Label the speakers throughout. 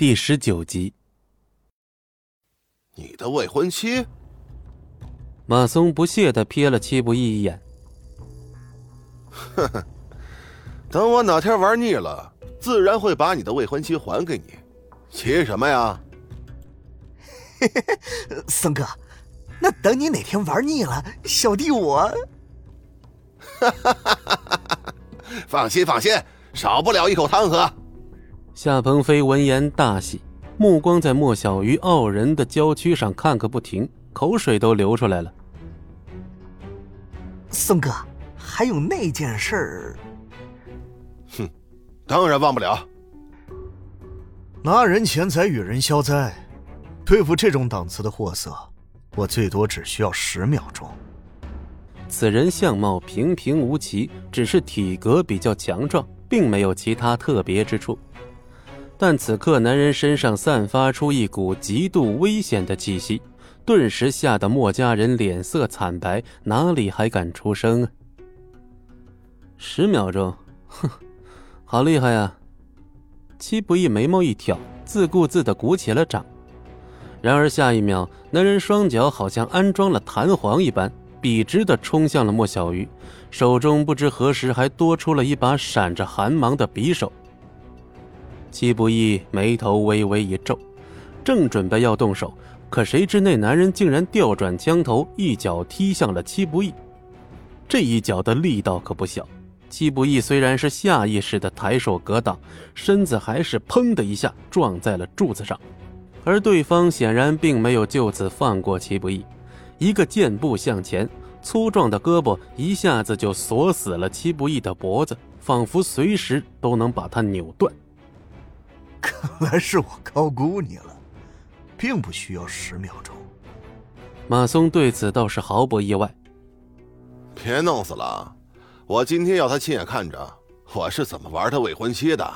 Speaker 1: 第十九集。
Speaker 2: 你的未婚妻？
Speaker 1: 马松不屑的瞥了戚不义一眼。
Speaker 2: 呵呵，等我哪天玩腻了，自然会把你的未婚妻还给你。急什么呀？
Speaker 3: 嘿嘿嘿，松哥，那等你哪天玩腻了，小弟我……
Speaker 2: 哈哈哈哈哈！放心放心，少不了一口汤喝。
Speaker 1: 夏鹏飞闻言大喜。目光在莫小鱼傲人的娇躯上看个不停，口水都流出来了。
Speaker 3: 宋哥，还有那件事儿？
Speaker 2: 哼，当然忘不了。
Speaker 3: 拿人钱财与人消灾，对付这种档次的货色，我最多只需要十秒钟。
Speaker 1: 此人相貌平平无奇，只是体格比较强壮，并没有其他特别之处。但此刻，男人身上散发出一股极度危险的气息，顿时吓得莫家人脸色惨白，哪里还敢出声啊？十秒钟，哼，好厉害呀！戚不义眉毛一挑，自顾自的鼓起了掌。然而下一秒，男人双脚好像安装了弹簧一般，笔直的冲向了莫小鱼，手中不知何时还多出了一把闪着寒芒的匕首。戚不义眉头微微一皱，正准备要动手，可谁知那男人竟然调转枪头，一脚踢向了戚不义。这一脚的力道可不小。戚不义虽然是下意识的抬手格挡，身子还是砰的一下撞在了柱子上，而对方显然并没有就此放过戚不义，一个箭步向前，粗壮的胳膊一下子就锁死了戚不义的脖子，仿佛随时都能把他扭断。
Speaker 3: 看来是我高估你了，并不需要十秒钟。
Speaker 1: 马松对此倒是毫不意外。
Speaker 2: 别弄死了，我今天要他亲眼看着我是怎么玩他未婚妻的。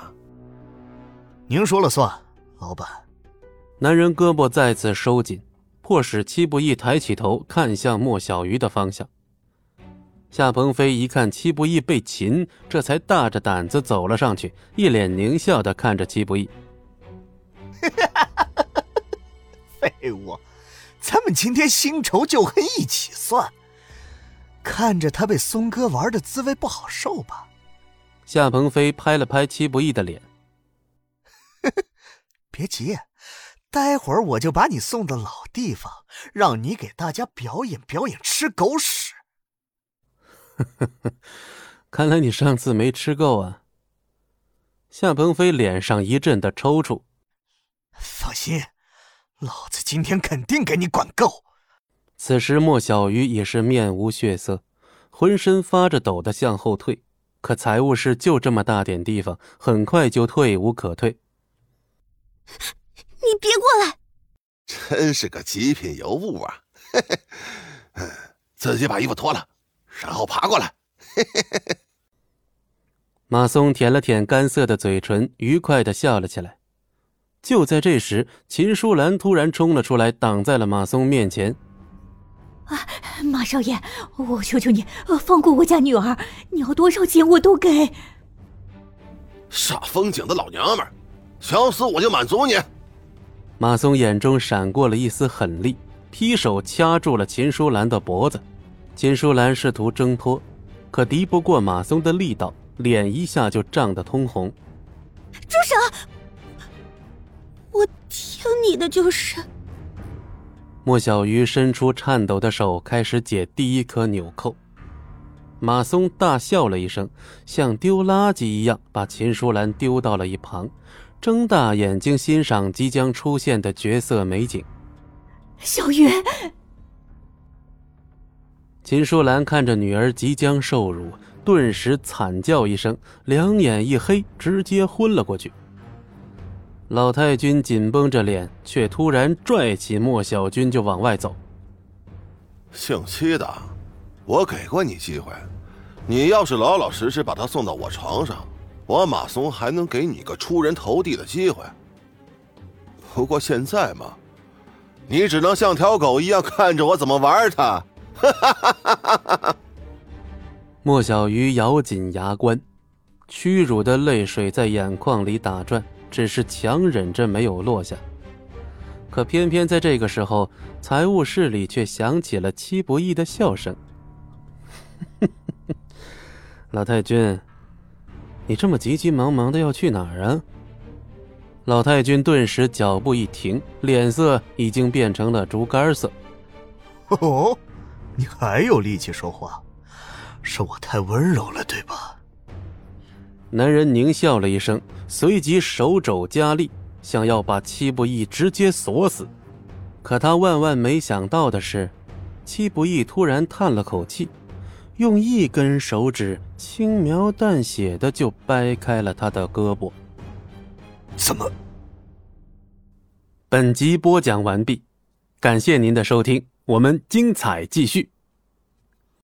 Speaker 3: 您说了算，老板。
Speaker 1: 男人胳膊再次收紧，迫使戚不义抬起头看向莫小鱼的方向。夏鹏飞一看戚不义被擒，这才大着胆子走了上去，一脸狞笑的看着戚不义。
Speaker 3: 废物，咱们今天新仇旧恨一起算。看着他被松哥玩的滋味不好受吧？
Speaker 1: 夏鹏飞拍了拍戚不义的脸。
Speaker 3: 别急，待会儿我就把你送到老地方，让你给大家表演表演吃狗屎。
Speaker 1: 看来你上次没吃够啊！夏鹏飞脸上一阵的抽搐。
Speaker 3: 放心，老子今天肯定给你管够。
Speaker 1: 此时莫小鱼已是面无血色，浑身发着抖的向后退。可财务室就这么大点地方，很快就退无可退。
Speaker 4: 你别过来！
Speaker 2: 真是个极品尤物啊！自己把衣服脱了。然后爬过来，
Speaker 1: 马松舔了舔干涩的嘴唇，愉快的笑了起来。就在这时，秦舒兰突然冲了出来，挡在了马松面前。
Speaker 4: 啊，马少爷，我求求你，放过我家女儿，你要多少钱我都给。
Speaker 2: 煞风景的老娘们，想死我就满足你。
Speaker 1: 马松眼中闪过了一丝狠厉，劈手掐住了秦舒兰的脖子。秦舒兰试图挣脱，可敌不过马松的力道，脸一下就涨得通红。
Speaker 4: 住手！我听你的就是。
Speaker 1: 莫小鱼伸出颤抖的手，开始解第一颗纽扣。马松大笑了一声，像丢垃圾一样把秦舒兰丢到了一旁，睁大眼睛欣赏即将出现的绝色美景。
Speaker 4: 小鱼。
Speaker 1: 秦舒兰看着女儿即将受辱，顿时惨叫一声，两眼一黑，直接昏了过去。老太君紧绷着脸，却突然拽起莫小军就往外走。
Speaker 2: 姓戚的，我给过你机会，你要是老老实实把他送到我床上，我马松还能给你个出人头地的机会。不过现在嘛，你只能像条狗一样看着我怎么玩他。哈！
Speaker 1: 莫小鱼咬紧牙关，屈辱的泪水在眼眶里打转，只是强忍着没有落下。可偏偏在这个时候，财务室里却响起了戚不易的笑声：“ 老太君，你这么急急忙忙的要去哪儿啊？”老太君顿时脚步一停，脸色已经变成了竹竿色。
Speaker 3: 哦，你还有力气说话？是我太温柔了，对吧？
Speaker 1: 男人狞笑了一声，随即手肘加力，想要把戚不义直接锁死。可他万万没想到的是，戚不义突然叹了口气，用一根手指轻描淡写的就掰开了他的胳膊。
Speaker 3: 怎么？
Speaker 1: 本集播讲完毕，感谢您的收听，我们精彩继续。